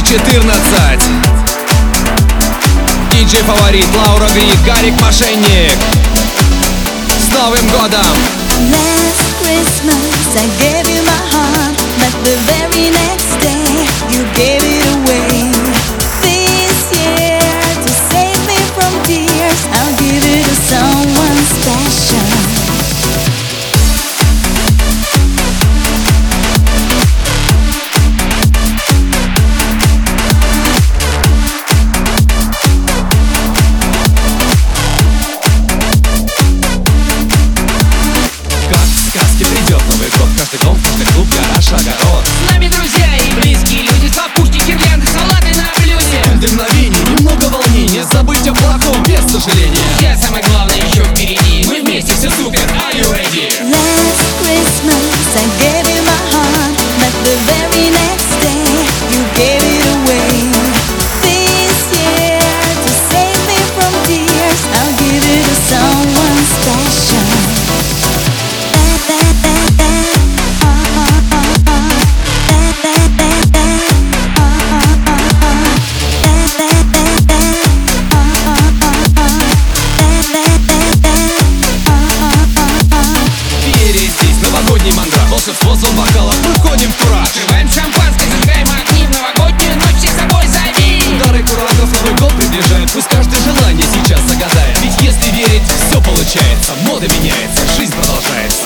2014 Диджей фаворит Лаура Грик, Гарик Мошенник С Новым годом! Last Christmas I gave Каждый дом, каждый клуб, гараж, огород. С нами друзья и близкие люди гирлянды, мандраж Волшебство, сон бокалов, мы входим в кураж. Открываем шампанское, зажигаем огни В новогоднюю ночь всех с собой зови. Дары курантов Новый год приближает. Пусть каждое желание сейчас загадает. Ведь если верить, все получается. Мода меняется, жизнь продолжается.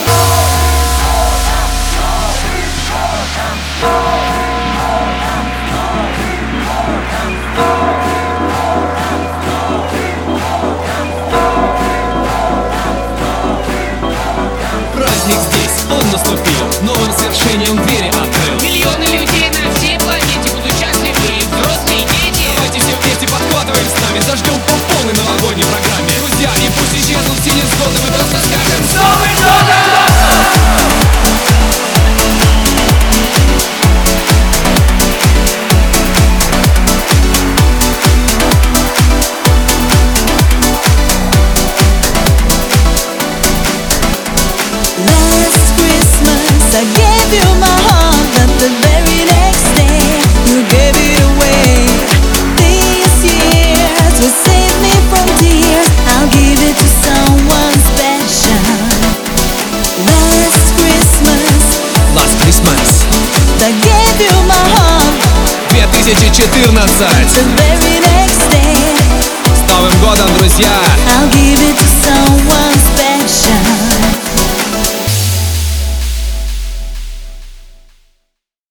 Праздник все невзгоды Мы просто скажем С Новым годом! Last Christmas I gave you my 2014 The very next day С Новым годом, друзья! I'll give it to